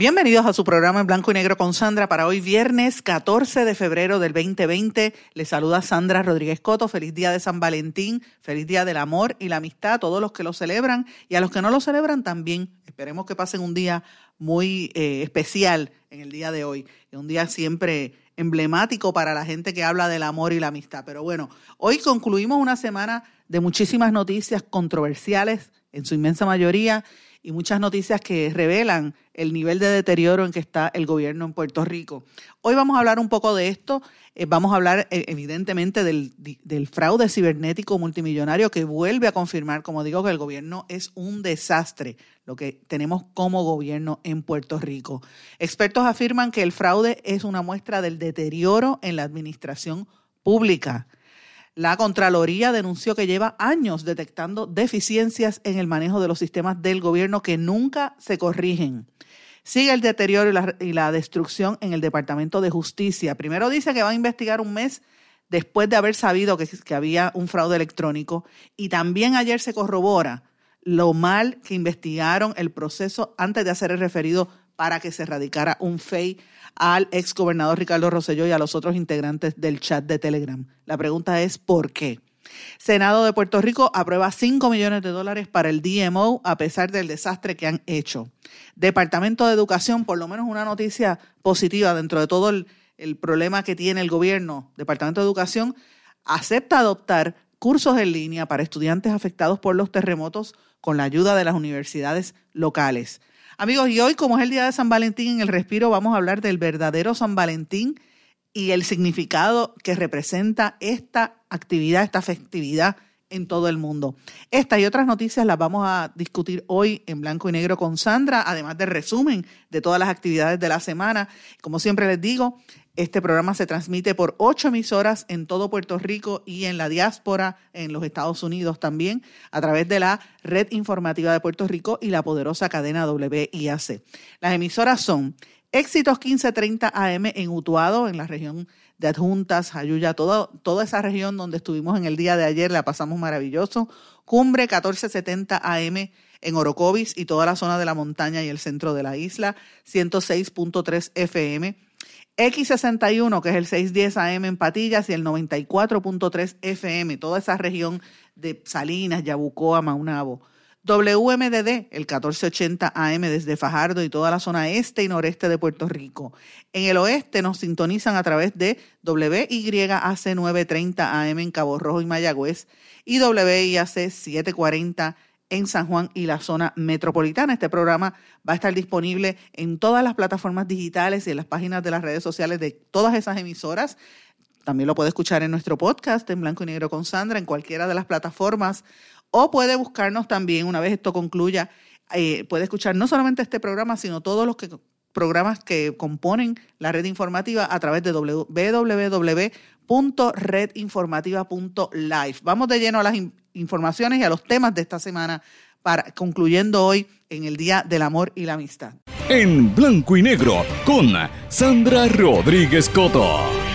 Bienvenidos a su programa en blanco y negro con Sandra para hoy viernes 14 de febrero del 2020. Les saluda Sandra Rodríguez Coto. Feliz día de San Valentín, feliz día del amor y la amistad a todos los que lo celebran y a los que no lo celebran también. Esperemos que pasen un día muy eh, especial en el día de hoy, un día siempre emblemático para la gente que habla del amor y la amistad. Pero bueno, hoy concluimos una semana de muchísimas noticias controversiales, en su inmensa mayoría, y muchas noticias que revelan el nivel de deterioro en que está el gobierno en Puerto Rico. Hoy vamos a hablar un poco de esto. Eh, vamos a hablar eh, evidentemente del, del, fraude cibernético multimillonario que vuelve a confirmar, como digo, que el gobierno es un desastre, lo que tenemos como gobierno en Puerto Rico. Expertos afirman que el fraude es una muestra del deterioro en la administración pública. La Contraloría denunció que lleva años detectando deficiencias en el manejo de los sistemas del gobierno que nunca se corrigen. Sigue el deterioro y la, destrucción en el Departamento de Justicia. Primero dice que va a investigar un mes después de haber sabido que, que había un fraude electrónico y también ayer se corrobora lo mal que investigaron el proceso antes de hacer el referido para que se radicara un FEI al ex gobernador Ricardo Rosselló y a los otros integrantes del chat de Telegram. La pregunta es ¿por qué? Senado de Puerto Rico aprueba 5 millones de dólares para el DMO a pesar del desastre que han hecho. Departamento de Educación, por lo menos una noticia positiva dentro de todo el, el problema que tiene el gobierno. Departamento de Educación acepta adoptar cursos en línea para estudiantes afectados por los terremotos con la ayuda de las universidades locales. Amigos, y hoy como es el día de San Valentín en el respiro, vamos a hablar del verdadero San Valentín y el significado que representa esta actividad, esta festividad en todo el mundo. Esta y otras noticias las vamos a discutir hoy en blanco y negro con Sandra, además del resumen de todas las actividades de la semana. Como siempre les digo, este programa se transmite por ocho emisoras en todo Puerto Rico y en la diáspora en los Estados Unidos también, a través de la Red Informativa de Puerto Rico y la poderosa cadena WIAC. Las emisoras son Éxitos 1530 AM en Utuado, en la región de Adjuntas, Ayuya, toda esa región donde estuvimos en el día de ayer, la pasamos maravilloso. Cumbre 1470 AM en Orocovis y toda la zona de la montaña y el centro de la isla, 106.3 FM X61, que es el 610 AM en Patillas, y el 94.3 FM, toda esa región de Salinas, Yabucoa, Maunabo. WMDD, el 1480 AM desde Fajardo y toda la zona este y noreste de Puerto Rico. En el oeste nos sintonizan a través de WYAC 930 AM en Cabo Rojo y Mayagüez y WIAC 740 en San Juan y la zona metropolitana. Este programa va a estar disponible en todas las plataformas digitales y en las páginas de las redes sociales de todas esas emisoras. También lo puede escuchar en nuestro podcast en blanco y negro con Sandra, en cualquiera de las plataformas. O puede buscarnos también, una vez esto concluya, eh, puede escuchar no solamente este programa, sino todos los que, programas que componen la red informativa a través de www.redinformativa.live. Vamos de lleno a las informaciones y a los temas de esta semana, para, concluyendo hoy en el Día del Amor y la Amistad. En blanco y negro con Sandra Rodríguez Coto.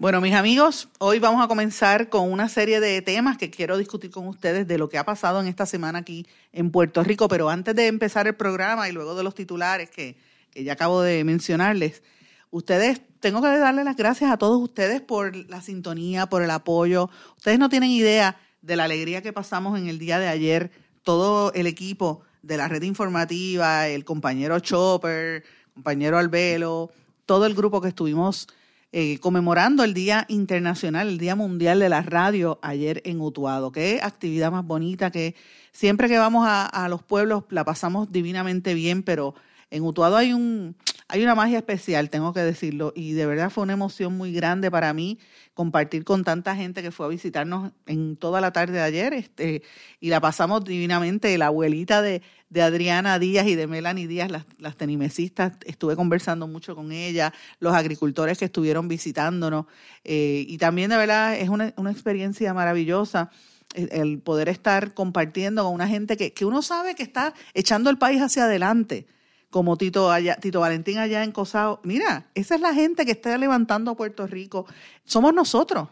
Bueno, mis amigos, hoy vamos a comenzar con una serie de temas que quiero discutir con ustedes de lo que ha pasado en esta semana aquí en Puerto Rico. Pero antes de empezar el programa y luego de los titulares que, que ya acabo de mencionarles, ustedes tengo que darle las gracias a todos ustedes por la sintonía, por el apoyo. Ustedes no tienen idea de la alegría que pasamos en el día de ayer, todo el equipo de la red informativa, el compañero Chopper, compañero Albelo, todo el grupo que estuvimos eh, conmemorando el Día Internacional, el Día Mundial de la Radio ayer en Utuado. Qué actividad más bonita que siempre que vamos a, a los pueblos la pasamos divinamente bien, pero en Utuado hay un hay una magia especial, tengo que decirlo, y de verdad fue una emoción muy grande para mí compartir con tanta gente que fue a visitarnos en toda la tarde de ayer, este, y la pasamos divinamente. La abuelita de, Adriana Díaz y de Melanie Díaz, las, las tenimesistas, estuve conversando mucho con ella, los agricultores que estuvieron visitándonos, eh, y también de verdad es una, una experiencia maravillosa el, poder estar compartiendo con una gente que, que uno sabe que está echando el país hacia adelante como Tito, allá, Tito Valentín allá en Cosao. Mira, esa es la gente que está levantando Puerto Rico. Somos nosotros.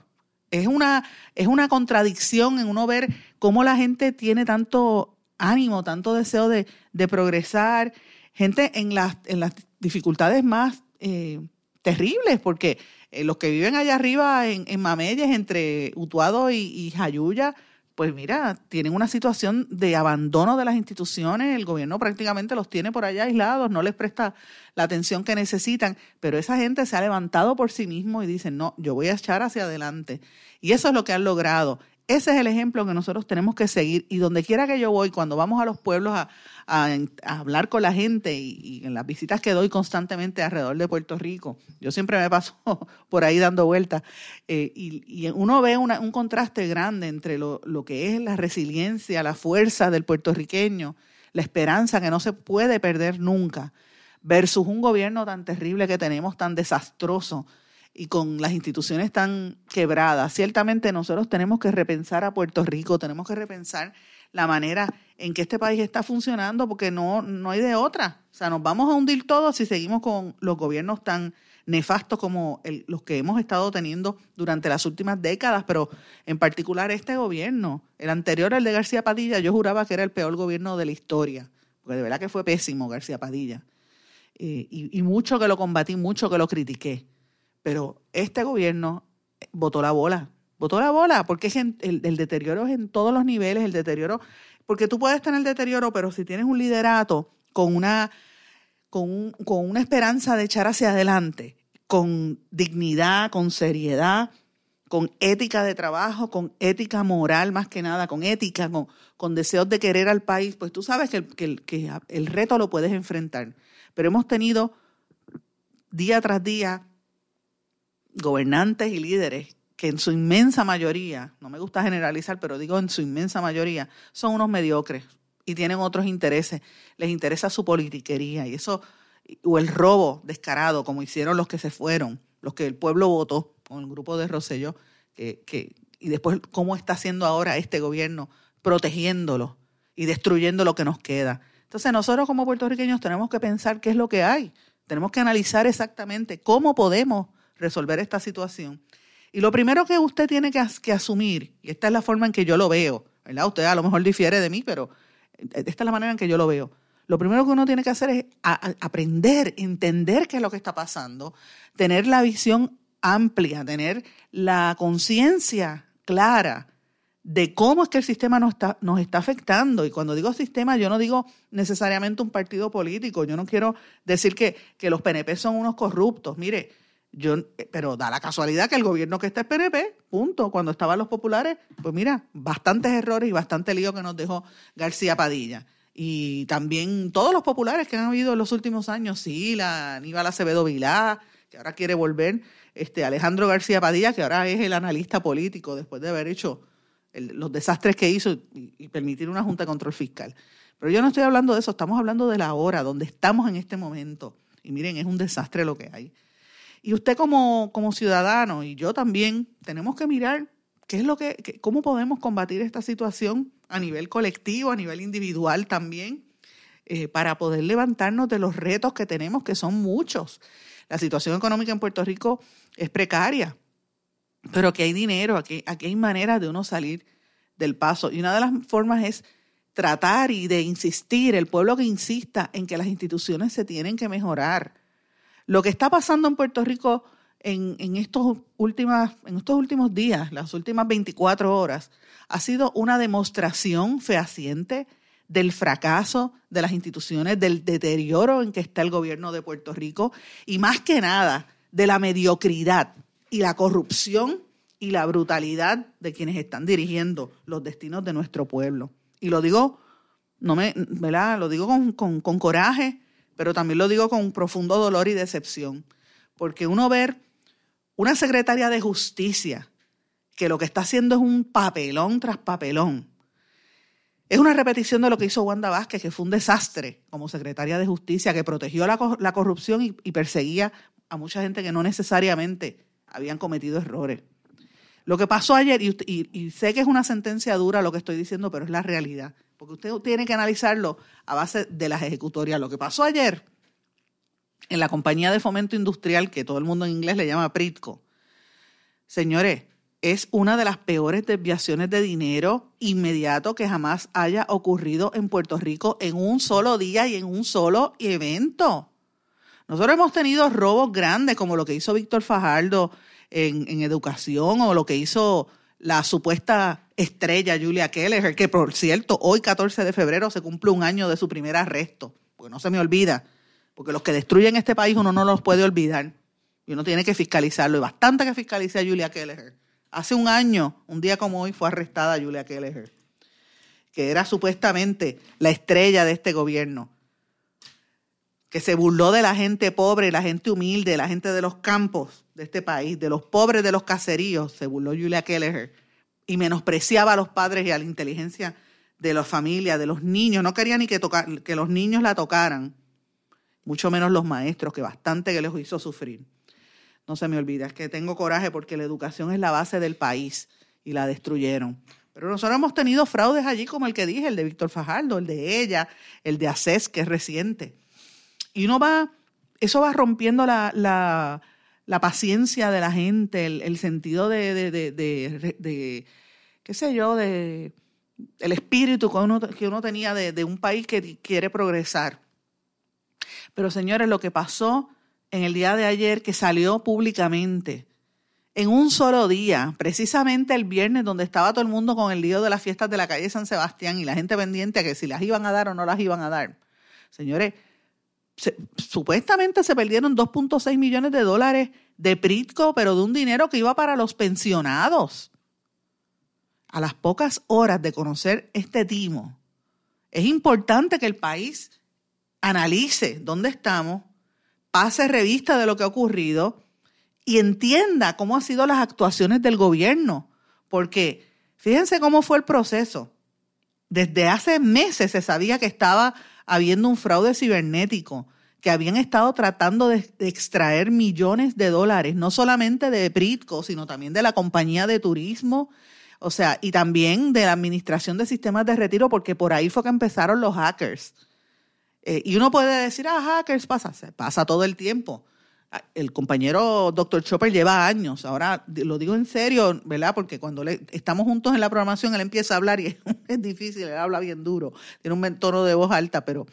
Es una, es una contradicción en uno ver cómo la gente tiene tanto ánimo, tanto deseo de, de progresar. Gente en las, en las dificultades más eh, terribles, porque eh, los que viven allá arriba en, en Mameyes, entre Utuado y, y Jayuya, pues mira, tienen una situación de abandono de las instituciones, el gobierno prácticamente los tiene por allá aislados, no les presta la atención que necesitan, pero esa gente se ha levantado por sí mismo y dicen, no, yo voy a echar hacia adelante. Y eso es lo que han logrado. Ese es el ejemplo que nosotros tenemos que seguir. Y donde quiera que yo voy, cuando vamos a los pueblos a, hablar con la gente y, en las visitas que doy constantemente alrededor de Puerto Rico, yo siempre me paso por ahí dando vueltas eh, y, uno ve un contraste grande entre lo, lo que es la resiliencia, la fuerza del puertorriqueño, la esperanza que no se puede perder nunca, versus un gobierno tan terrible que tenemos, tan desastroso, y con las instituciones tan quebradas, ciertamente nosotros tenemos que repensar a Puerto Rico, tenemos que repensar la manera en que este país está funcionando, porque no, no hay de otra. O sea, nos vamos a hundir todos si seguimos con los gobiernos tan nefastos como los que hemos estado teniendo durante las últimas décadas, pero en particular este gobierno, el anterior, el de García Padilla, yo juraba que era el peor gobierno de la historia, porque de verdad que fue pésimo García Padilla. Eh, y, y mucho que lo combatí, mucho que lo critiqué pero este gobierno votó la bola, votó la bola, porque es el, deterioro es en todos los niveles, el deterioro, porque tú puedes tener deterioro, pero si tienes un liderato con una, con, con una esperanza de echar hacia adelante, con dignidad, con seriedad, con ética de trabajo, con ética moral más que nada, con ética, con, con deseos de querer al país, pues tú sabes que, que el reto lo puedes enfrentar. Pero hemos tenido día tras día gobernantes y líderes que en su inmensa mayoría, no me gusta generalizar, pero digo en su inmensa mayoría, son unos mediocres y tienen otros intereses. Les interesa su politiquería y eso, o el robo descarado, como hicieron los que se fueron, los que el pueblo votó con el grupo de Rosselló, que, que, y después cómo está haciendo ahora este gobierno, protegiéndolo y destruyendo lo que nos queda. Entonces nosotros como puertorriqueños tenemos que pensar qué es lo que hay, tenemos que analizar exactamente cómo podemos resolver esta situación. Y lo primero que usted tiene que, asumir, y esta es la forma en que yo lo veo, ¿verdad? Usted a lo mejor difiere de mí, pero esta es la manera en que yo lo veo. Lo primero que uno tiene que hacer es aprender, entender qué es lo que está pasando, tener la visión amplia, tener la conciencia clara de cómo es que el sistema nos está, nos está afectando. Y cuando digo sistema, yo no digo necesariamente un partido político. Yo no quiero decir que, que los PNP son unos corruptos. Mire, yo, pero da la casualidad que el gobierno que está es PNP, punto. Cuando estaban los populares, pues mira, bastantes errores y bastante lío que nos dejó García Padilla. Y también todos los populares que han habido en los últimos años, sí, la Aníbal Acevedo Vilá, que ahora quiere volver, este Alejandro García Padilla, que ahora es el analista político después de haber hecho los desastres que hizo y, y permitir una Junta de Control Fiscal. Pero yo no estoy hablando de eso, estamos hablando de la hora, donde estamos en este momento. Y miren, es un desastre lo que hay. Y usted como, como ciudadano y yo también tenemos que mirar qué es lo que, cómo podemos combatir esta situación a nivel colectivo, a nivel individual también, eh, para poder levantarnos de los retos que tenemos, que son muchos. La situación económica en Puerto Rico es precaria, pero aquí hay dinero, aquí, aquí hay maneras de uno salir del paso. Y una de las formas es tratar y de insistir, el pueblo que insista en que las instituciones se tienen que mejorar lo que está pasando en Puerto Rico en, estos últimos días, las últimas 24 horas, ha sido una demostración fehaciente del fracaso de las instituciones, del deterioro en que está el gobierno de Puerto Rico y más que nada de la mediocridad y la corrupción y la brutalidad de quienes están dirigiendo los destinos de nuestro pueblo. Y lo digo, no me. Lo digo con, con coraje, pero también lo digo con un profundo dolor y decepción, porque uno ver una secretaria de justicia que lo que está haciendo es un papelón tras papelón. Es una repetición de lo que hizo Wanda Vázquez, que fue un desastre como secretaria de justicia, que protegió la, corrupción y perseguía a mucha gente que no necesariamente habían cometido errores. Lo que pasó ayer, y, sé que es una sentencia dura lo que estoy diciendo, pero es la realidad, porque usted tiene que analizarlo a base de las ejecutorias. Lo que pasó ayer en la compañía de fomento industrial, que todo el mundo en inglés le llama Pritco, señores, es una de las peores desviaciones de dinero inmediato que jamás haya ocurrido en Puerto Rico en un solo día y en un solo evento. Nosotros hemos tenido robos grandes como lo que hizo Víctor Fajardo en, educación o lo que hizo la supuesta estrella Julia Keller, que por cierto, hoy 14 de febrero se cumple un año de su primer arresto, porque no se me olvida, porque los que destruyen este país uno no los puede olvidar. Y uno tiene que fiscalizarlo, y bastante que fiscalice a Julia Keller. Hace un año, un día como hoy, fue arrestada Julia Keller, que era supuestamente la estrella de este gobierno que se burló de la gente pobre, la gente humilde, la gente de los campos de este país, de los pobres de los caseríos, se burló Julia Kelleher, y menospreciaba a los padres y a la inteligencia de las familias, de los niños. No quería ni que, tocar, que los niños la tocaran, mucho menos los maestros, que bastante que les hizo sufrir. No se me olvida, es que tengo coraje porque la educación es la base del país y la destruyeron. Pero nosotros hemos tenido fraudes allí como el que dije, el de Víctor Fajardo, el de ella, el de ACES, que es reciente. Y uno va, eso va rompiendo la, paciencia de la gente, el, sentido de, qué sé yo, de el espíritu que uno, que uno tenía de, un país que quiere progresar. Pero señores, lo que pasó en el día de ayer, que salió públicamente, en un solo día, precisamente el viernes, donde estaba todo el mundo con el lío de las fiestas de la calle San Sebastián y la gente pendiente a que si las iban a dar o no las iban a dar. Señores, supuestamente se perdieron 2.6 millones de dólares de Pritco, pero de un dinero que iba para los pensionados. A las pocas horas de conocer este timo, es importante que el país analice dónde estamos, pase revista de lo que ha ocurrido y entienda cómo han sido las actuaciones del gobierno. Porque fíjense cómo fue el proceso. Desde hace meses se sabía que estaba habiendo un fraude cibernético, que habían estado tratando de, extraer millones de dólares, no solamente de Pritco, sino también de la compañía de turismo, o sea, y también de la administración de sistemas de retiro, porque por ahí fue que empezaron los hackers. Eh, y uno puede decir, ah, hackers pasa, se pasa todo el tiempo. El compañero Dr. Chopper lleva años, ahora lo digo en serio, ¿verdad? Porque cuando le, estamos juntos en la programación, él empieza a hablar y es, difícil, él habla bien duro, tiene un tono de voz alta, pero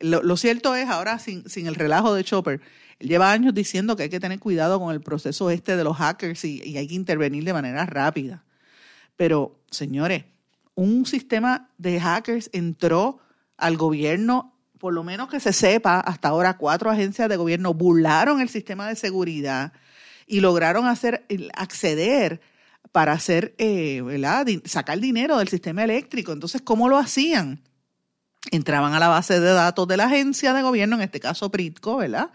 lo, cierto es, ahora sin, sin, el relajo de Chopper, él lleva años diciendo que hay que tener cuidado con el proceso este de los hackers y, y hay que intervenir de manera rápida. Pero, señores, un sistema de hackers entró al gobierno por lo menos que se sepa, hasta ahora cuatro agencias de gobierno burlaron el sistema de seguridad y lograron hacer acceder para hacer, eh, sacar dinero del sistema eléctrico. Entonces, ¿cómo lo hacían? Entraban a la base de datos de la agencia de gobierno, en este caso Pritco, ¿verdad?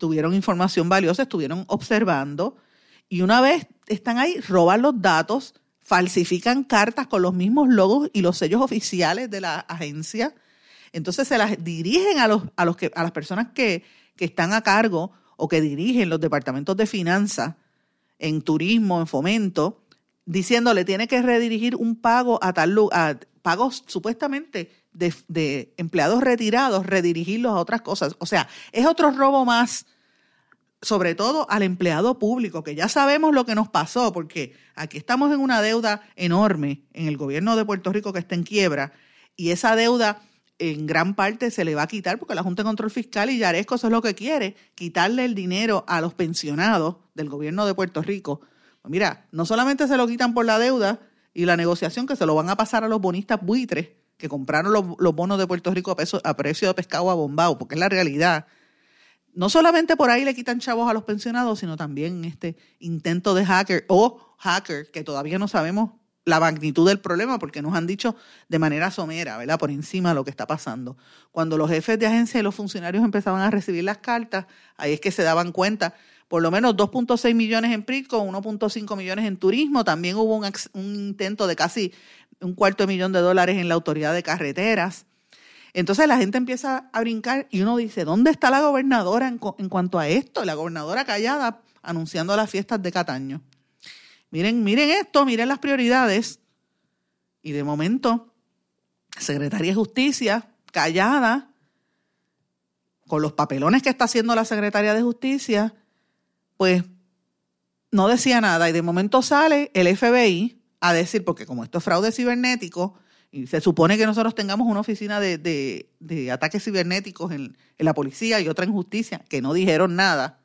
Tuvieron información valiosa, estuvieron observando y una vez están ahí, roban los datos, falsifican cartas con los mismos logos y los sellos oficiales de la agencia entonces se las dirigen a, los, a, los que, a las personas que, están a cargo o que dirigen los departamentos de finanzas en turismo, en fomento, diciéndole tiene que redirigir un pago a tal lugar, pagos supuestamente de, de, empleados retirados, redirigirlos a otras cosas. O sea, es otro robo más, sobre todo al empleado público, que ya sabemos lo que nos pasó, porque aquí estamos en una deuda enorme en el gobierno de Puerto Rico que está en quiebra, y esa deuda en gran parte se le va a quitar porque la Junta de Control Fiscal y Yaresco eso es lo que quiere, quitarle el dinero a los pensionados del gobierno de Puerto Rico. Pues mira, no solamente se lo quitan por la deuda y la negociación que se lo van a pasar a los bonistas buitres que compraron los, bonos de Puerto Rico a, a precio de pescado a bombao, porque es la realidad. No solamente por ahí le quitan chavos a los pensionados, sino también este intento de hacker o hacker, que todavía no sabemos la magnitud del problema porque nos han dicho de manera somera, ¿verdad? Por encima lo que está pasando. Cuando los jefes de agencia y los funcionarios empezaban a recibir las cartas, ahí es que se daban cuenta, por lo menos 2.6 millones en PRITCO, 1.5 millones en turismo, también hubo un, un, intento de casi un cuarto de millón de dólares en la autoridad de carreteras. Entonces la gente empieza a brincar y uno dice, ¿dónde está la gobernadora en, en cuanto a esto? La gobernadora callada anunciando las fiestas de Cataño. Miren, miren esto, miren las prioridades. Y de momento, Secretaría de Justicia, callada, con los papelones que está haciendo la Secretaría de Justicia, pues no decía nada. Y de momento sale el FBI a decir, porque como esto es fraude cibernético, y se supone que nosotros tengamos una oficina de, ataques cibernéticos en, en, la policía y otra en justicia, que no dijeron nada,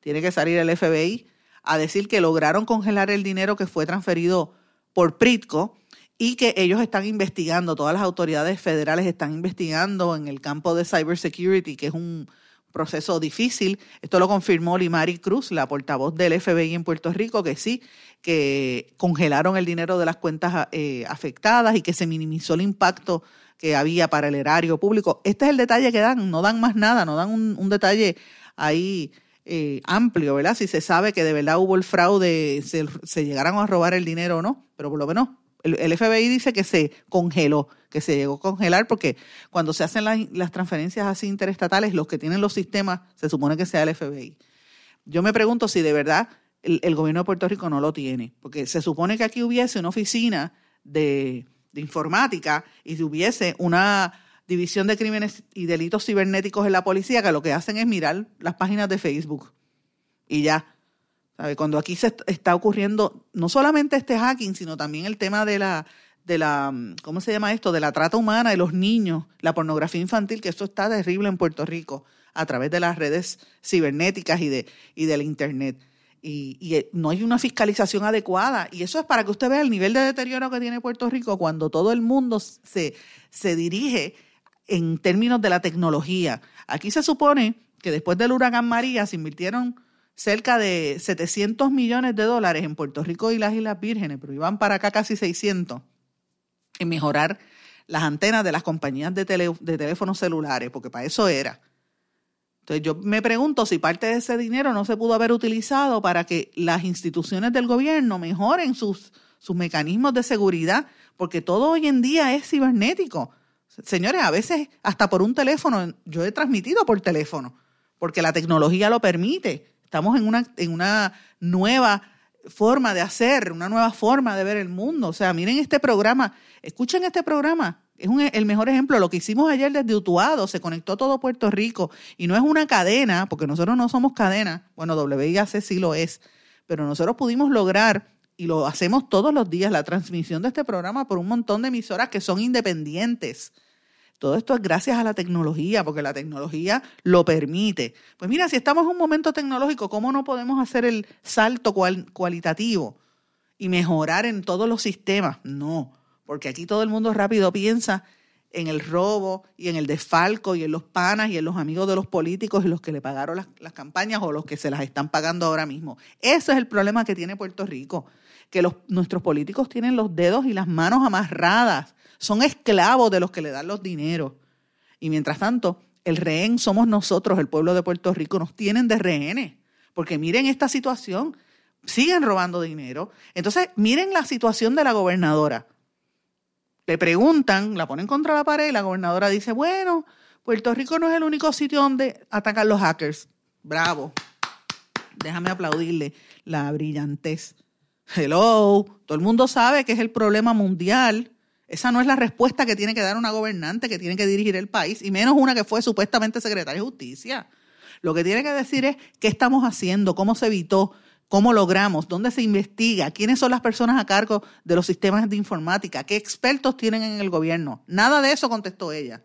tiene que salir el FBI a decir que lograron congelar el dinero que fue transferido por Pritco y que ellos están investigando, todas las autoridades federales están investigando en el campo de cybersecurity, que es un proceso difícil. Esto lo confirmó Limari Cruz, la portavoz del FBI en Puerto Rico, que sí, que congelaron el dinero de las cuentas eh, afectadas y que se minimizó el impacto que había para el erario público. Este es el detalle que dan, no dan más nada, no dan un, un detalle ahí eh, amplio, ¿verdad? Si se sabe que de verdad hubo el fraude, se, se llegaron a robar el dinero o no, pero por lo menos el, FBI dice que se congeló, que se llegó a congelar porque cuando se hacen las, transferencias así interestatales, los que tienen los sistemas, se supone que sea el FBI. Yo me pregunto si de verdad el, gobierno de Puerto Rico no lo tiene, porque se supone que aquí hubiese una oficina de, de informática y si hubiese una División de Crímenes y Delitos Cibernéticos en la policía, que lo que hacen es mirar las páginas de Facebook. Y ya. ¿Sabe? Cuando aquí se está ocurriendo no solamente este hacking, sino también el tema de la, de la, ¿cómo se llama esto? De la trata humana de los niños, la pornografía infantil, que esto está terrible en Puerto Rico a través de las redes cibernéticas y, de, y del Internet. Y, y, no hay una fiscalización adecuada. Y eso es para que usted vea el nivel de deterioro que tiene Puerto Rico cuando todo el mundo se, se dirige en términos de la tecnología. Aquí se supone que después del huracán María se invirtieron cerca de 700 millones de dólares en Puerto Rico y las Islas Vírgenes, pero iban para acá casi 600 en mejorar las antenas de las compañías de, de teléfonos celulares, porque para eso era. Entonces yo me pregunto si parte de ese dinero no se pudo haber utilizado para que las instituciones del gobierno mejoren sus, sus mecanismos de seguridad, porque todo hoy en día es cibernético. Señores, a veces hasta por un teléfono, yo he transmitido por teléfono, porque la tecnología lo permite. Estamos en una, en una nueva forma de hacer, una nueva forma de ver el mundo. O sea, miren este programa, escuchen este programa. Es el mejor ejemplo. Lo que hicimos ayer desde Utuado, se conectó todo Puerto Rico y no es una cadena, porque nosotros no somos cadena. Bueno, WIAC sí lo es, pero nosotros pudimos lograr y lo hacemos todos los días, la transmisión de este programa por un montón de emisoras que son independientes. Todo esto es gracias a la tecnología, porque la tecnología lo permite. Pues mira, si estamos en un momento tecnológico, ¿cómo no podemos hacer el salto cualitativo y mejorar en todos los sistemas? No, porque aquí todo el mundo rápido piensa en el robo y en el desfalco y en los panas y en los amigos de los políticos y los que le pagaron las, las campañas o los que se las están pagando ahora mismo. Ese es el problema que tiene Puerto Rico que los, nuestros políticos tienen los dedos y las manos amarradas, son esclavos de los que le dan los dineros. Y mientras tanto, el rehén somos nosotros, el pueblo de Puerto Rico, nos tienen de rehenes. Porque miren esta situación, siguen robando dinero. Entonces, miren la situación de la gobernadora. Le preguntan, la ponen contra la pared y la gobernadora dice, bueno, Puerto Rico no es el único sitio donde atacan los hackers. Bravo. Déjame aplaudirle la brillantez Hello, todo el mundo sabe que es el problema mundial. Esa no es la respuesta que tiene que dar una gobernante que tiene que dirigir el país, y menos una que fue supuestamente secretaria de justicia. Lo que tiene que decir es qué estamos haciendo, cómo se evitó, cómo logramos, dónde se investiga, quiénes son las personas a cargo de los sistemas de informática, qué expertos tienen en el gobierno. Nada de eso contestó ella.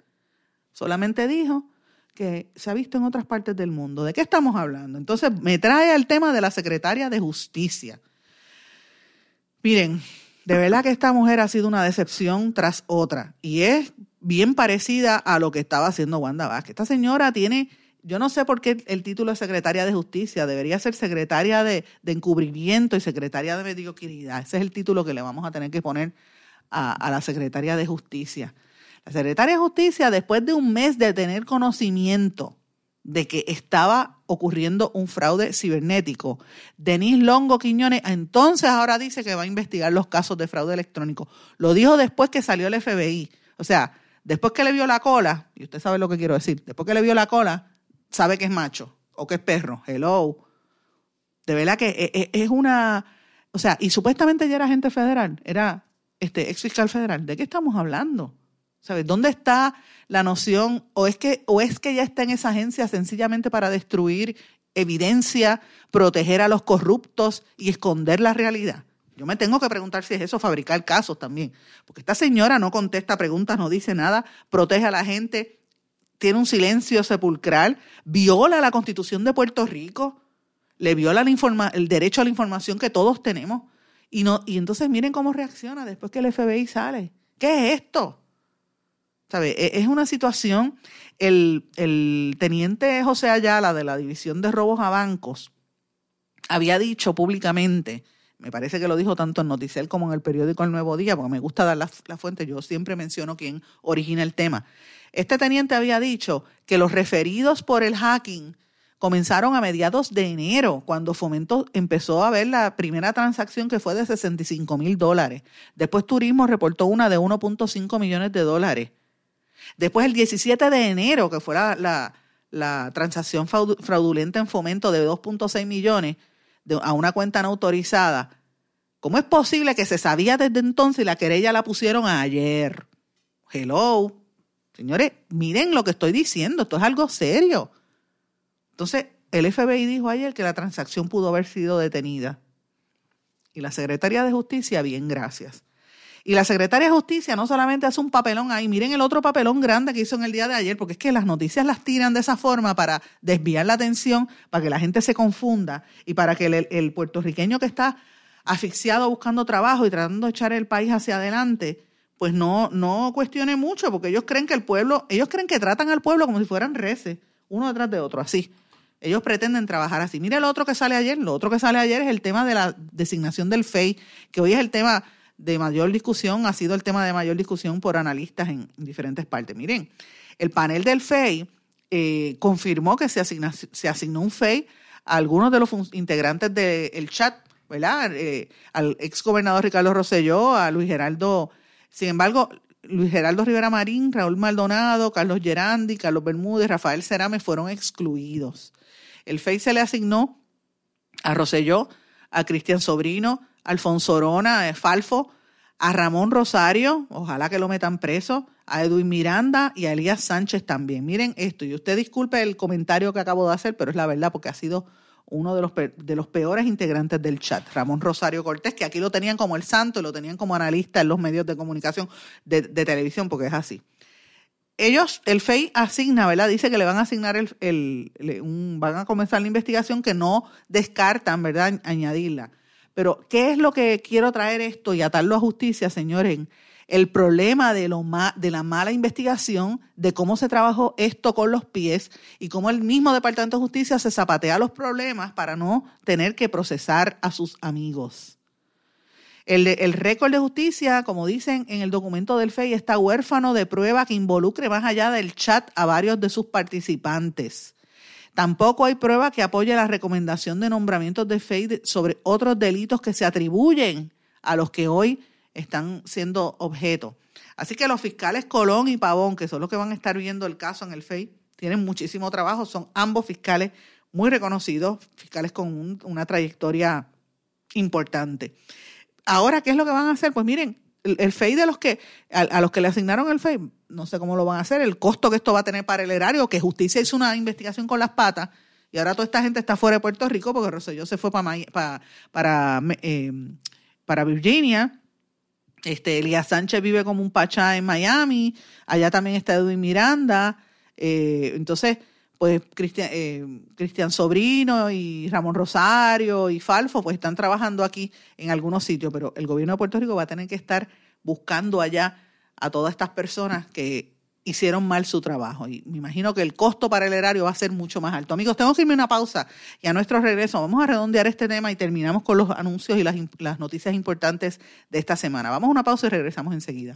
Solamente dijo que se ha visto en otras partes del mundo. ¿De qué estamos hablando? Entonces me trae al tema de la secretaria de justicia. Miren, de verdad que esta mujer ha sido una decepción tras otra y es bien parecida a lo que estaba haciendo Wanda Vázquez. Esta señora tiene yo no sé por qué el título es secretaria de justicia, debería ser secretaria de, encubrimiento y secretaria de mediocridad. Ese es el título que le vamos a tener que poner a, a la secretaria de justicia. La secretaria de justicia, después de un mes de tener conocimiento de que estaba ocurriendo un fraude cibernético. Denise Longo Quiñones entonces ahora dice que va a investigar los casos de fraude electrónico. Lo dijo después que salió el FBI. O sea, después que le vio la cola, y usted sabe lo que quiero decir, después que le vio la cola, sabe que es macho o que es perro. Hello. De verdad que e, e, es una... O sea, y supuestamente ya era agente federal, era este ex fiscal federal. ¿De qué estamos hablando? ¿Sabes? ¿Dónde está la noción? O es, que, ¿O es que ya está en esa agencia sencillamente para destruir evidencia, proteger a los corruptos y esconder la realidad? Yo me tengo que preguntar si es eso, fabricar casos también. Porque esta señora no contesta preguntas, no dice nada, protege a la gente, tiene un silencio sepulcral, viola la constitución de Puerto Rico, le viola el derecho a la información que todos tenemos. Y, no, y entonces miren cómo reacciona después que el FBI sale. ¿Qué es esto? E, es una situación, el, teniente José Ayala de la División de Robos a Bancos había dicho públicamente, me parece que lo dijo tanto en Noticel como en el periódico El Nuevo Día, porque me gusta dar la, la, fuente, yo siempre menciono quién origina el tema. Este teniente había dicho que los referidos por el hacking comenzaron a mediados de enero, cuando Fomento empezó a ver la primera transacción que fue de 65 mil dólares. Después Turismo reportó una de 1.5 millones de dólares. Después, el 17 de enero, que fue la, transacción fraudulenta en fomento de 2.6 millones a una cuenta no autorizada, ¿cómo es posible que se sabía desde entonces y la querella la pusieron ayer? Hello. Señores, miren lo que estoy diciendo, esto es algo serio. Entonces, el FBI dijo ayer que la transacción pudo haber sido detenida. Y la Secretaría de Justicia, bien, gracias. Y la secretaria de Justicia no solamente hace un papelón ahí, miren el otro papelón grande que hizo en el día de ayer, porque es que las noticias las tiran de esa forma para desviar la atención, para que la gente se confunda y para que el, puertorriqueño que está asfixiado buscando trabajo y tratando de echar el país hacia adelante, pues no, no cuestione mucho, porque ellos creen que el pueblo, ellos creen que tratan al pueblo como si fueran reces, uno detrás de otro, así. Ellos pretenden trabajar así. Mire el otro que sale ayer. Lo otro que sale ayer es el tema de la designación del FEI, que hoy es el tema de mayor discusión, ha sido el tema de mayor discusión por analistas en diferentes partes. Miren, el panel del FEI eh, confirmó que se, se asignó un FEI a algunos de los integrantes del chat, ¿verdad? Eh, al ex gobernador Ricardo Rosselló, a Luis Geraldo. Sin embargo, Luis Geraldo Rivera Marín, Raúl Maldonado, Carlos Gerandi, Carlos Bermúdez, Rafael Cerame fueron excluidos. El FEI se le asignó a Rosselló, a Cristian Sobrino, Alfonso Orona, Falfo, a Ramón Rosario, ojalá que lo metan preso, a Edwin Miranda y a Elías Sánchez también. Miren esto, y usted disculpe el comentario que acabo de hacer, pero es la verdad porque ha sido uno de los, de los peores integrantes del chat, Ramón Rosario Cortés, que aquí lo tenían como el santo, lo tenían como analista en los medios de comunicación de, televisión, porque es así. Ellos, el FEI asigna, ¿verdad? Dice que le van a asignar el, el van a comenzar la investigación que no descartan, ¿verdad? Añadirla pero, ¿qué es lo que quiero traer esto y atarlo a justicia, señores? El problema de, lo de la mala investigación, de cómo se trabajó esto con los pies y cómo el mismo Departamento de Justicia se zapatea los problemas para no tener que procesar a sus amigos. El, récord de justicia, como dicen en el documento del FEI, está huérfano de prueba que involucre más allá del chat a varios de sus participantes. Tampoco hay prueba que apoye la recomendación de nombramientos de FEI sobre otros delitos que se atribuyen a los que hoy están siendo objeto. Así que los fiscales Colón y Pavón, que son los que van a estar viendo el caso en el FEI, tienen muchísimo trabajo. Son ambos fiscales muy reconocidos, fiscales con una trayectoria importante. Ahora, ¿qué es lo que van a hacer? Pues miren, el, FEI de los que, a, los que le asignaron el FEI, no sé cómo lo van a hacer, el costo que esto va a tener para el erario, que Justicia hizo una investigación con las patas y ahora toda esta gente está fuera de Puerto Rico porque Rosselló se fue para, para, para, eh, para Virginia. Este, Elías Sánchez vive como un pachá en Miami, allá también está Edwin Miranda. Eh, entonces, pues Cristian, eh, Cristian Sobrino y Ramón Rosario y Falfo, pues están trabajando aquí en algunos sitios, pero el gobierno de Puerto Rico va a tener que estar buscando allá a todas estas personas que hicieron mal su trabajo. Y me imagino que el costo para el erario va a ser mucho más alto. Amigos, tengo que irme una pausa y a nuestro regreso vamos a redondear este tema y terminamos con los anuncios y las, las noticias importantes de esta semana. Vamos a una pausa y regresamos enseguida.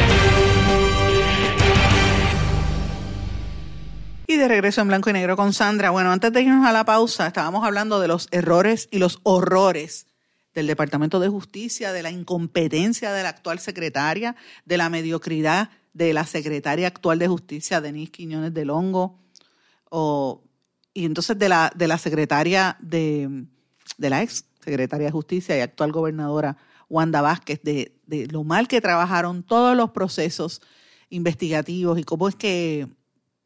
Y de regreso en blanco y negro con Sandra. Bueno, antes de irnos a la pausa, estábamos hablando de los errores y los horrores del Departamento de Justicia, de la incompetencia de la actual secretaria, de la mediocridad de la secretaria actual de Justicia, Denise Quiñones del Hongo, o y entonces de la, de la secretaria de, de la ex secretaria de Justicia y actual gobernadora Wanda Vázquez, de, de lo mal que trabajaron todos los procesos investigativos y cómo es que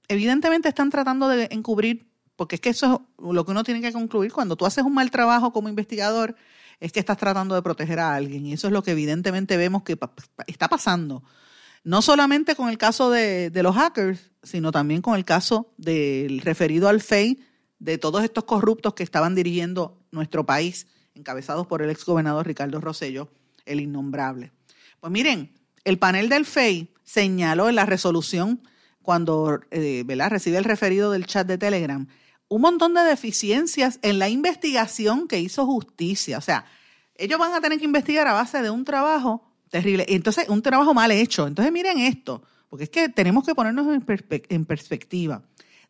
evidentemente están tratando de encubrir, porque es que eso es lo que uno tiene que concluir, cuando tú haces un mal trabajo como investigador, es que estás tratando de proteger a alguien y eso es lo que evidentemente vemos que está pasando no solamente con el caso de, los hackers, sino también con el caso del referido al FEI, de todos estos corruptos que estaban dirigiendo nuestro país, encabezados por el exgobernador Ricardo Rosello, el innombrable. Pues miren, el panel del FEI señaló en la resolución cuando eh, recibe el referido del chat de Telegram un montón de deficiencias en la investigación que hizo justicia. O sea, ellos van a tener que investigar a base de un trabajo Terrible. Entonces, un trabajo mal hecho. Entonces, miren esto, porque es que tenemos que ponernos en, perspectiva.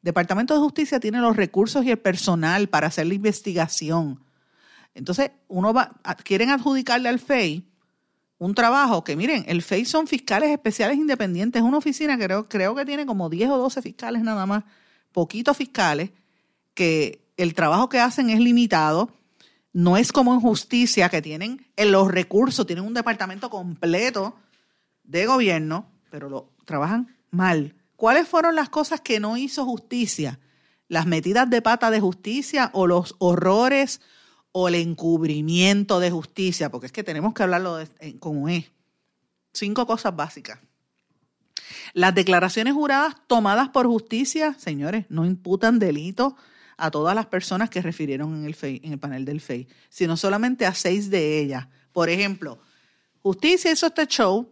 Departamento de Justicia tiene los recursos y el personal para hacer la investigación. Entonces, uno va, quieren adjudicarle al FEI un trabajo que, miren, el FEI son fiscales especiales independientes, es una oficina que creo, creo que tiene como 10 o 12 fiscales nada más, poquitos fiscales, que el trabajo que hacen es limitado no es como en justicia que tienen los recursos, tienen un departamento completo de gobierno, pero lo trabajan mal. ¿Cuáles fueron las cosas que no hizo justicia? Las metidas de pata de justicia o los horrores o el encubrimiento de justicia, porque es que tenemos que hablarlo como es. Cinco cosas básicas. Las declaraciones juradas tomadas por justicia, señores, no imputan delito a todas las personas que refirieron en el, en el panel del FEI, sino solamente a seis de ellas. Por ejemplo, Justicia hizo este show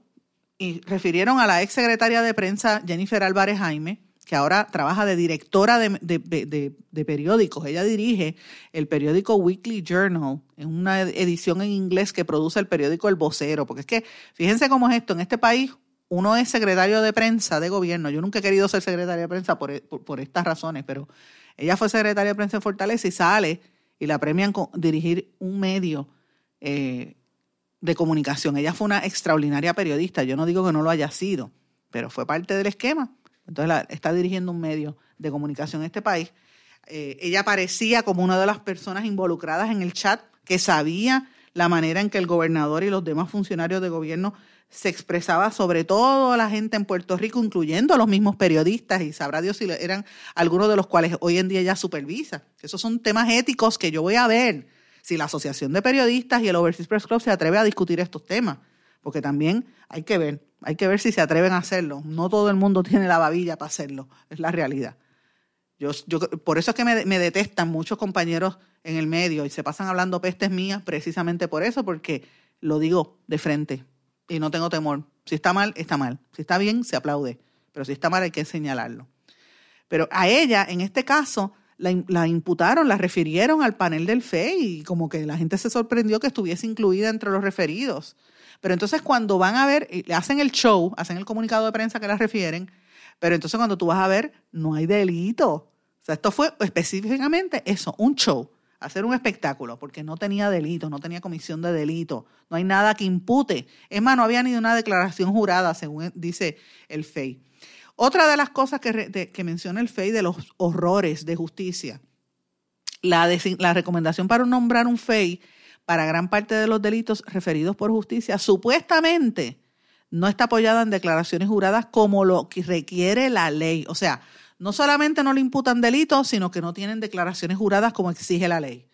y refirieron a la ex secretaria de prensa Jennifer Álvarez Jaime, que ahora trabaja de directora de, periódicos. Ella dirige el periódico Weekly Journal, en una edición en inglés que produce el periódico El Vocero. Porque es que, fíjense cómo es esto, en este país uno es secretario de prensa de gobierno. Yo nunca he querido ser secretaria de prensa por, por estas razones, pero ella fue secretaria de prensa en Fortaleza y sale y la premian con dirigir un medio eh, de comunicación. Ella fue una extraordinaria periodista. Yo no digo que no lo haya sido, pero fue parte del esquema. Entonces está dirigiendo un medio de comunicación en este país. Eh, ella parecía como una de las personas involucradas en el chat que sabía la manera en que el gobernador y los demás funcionarios de gobierno se expresaba sobre todo la gente en Puerto Rico, incluyendo a los mismos periodistas, y sabrá Dios si eran algunos de los cuales hoy en día ya supervisa. Esos son temas éticos que yo voy a ver si la Asociación de Periodistas y el Overseas Press Club se atreve a discutir estos temas, porque también hay que ver, hay que ver si se atreven a hacerlo. No todo el mundo tiene la babilla para hacerlo, es la realidad. Yo, yo, por eso es que me, me detestan muchos compañeros en el medio y se pasan hablando pestes mías precisamente por eso, porque lo digo de frente y no tengo temor. Si está mal, está mal. Si está bien, se aplaude. Pero si está mal, hay que señalarlo. Pero a ella, en este caso, la, imputaron, la refirieron al panel del FEI y como que la gente se sorprendió que estuviese incluida entre los referidos. Pero entonces cuando van a ver, hacen el show, hacen el comunicado de prensa que la refieren, pero entonces cuando tú vas a ver, no hay delito. O sea, esto fue específicamente eso, un show hacer un espectáculo, porque no tenía delito, no tenía comisión de delito, no hay nada que impute. Es más, no había ni una declaración jurada, según dice el FEI. Otra de las cosas que, que menciona el FEI de los horrores de justicia, la, la recomendación para nombrar un FEI para gran parte de los delitos referidos por justicia, supuestamente no está apoyada en declaraciones juradas como lo que requiere la ley. O sea, no solamente no le imputan delitos, sino que no tienen declaraciones juradas como exige la ley.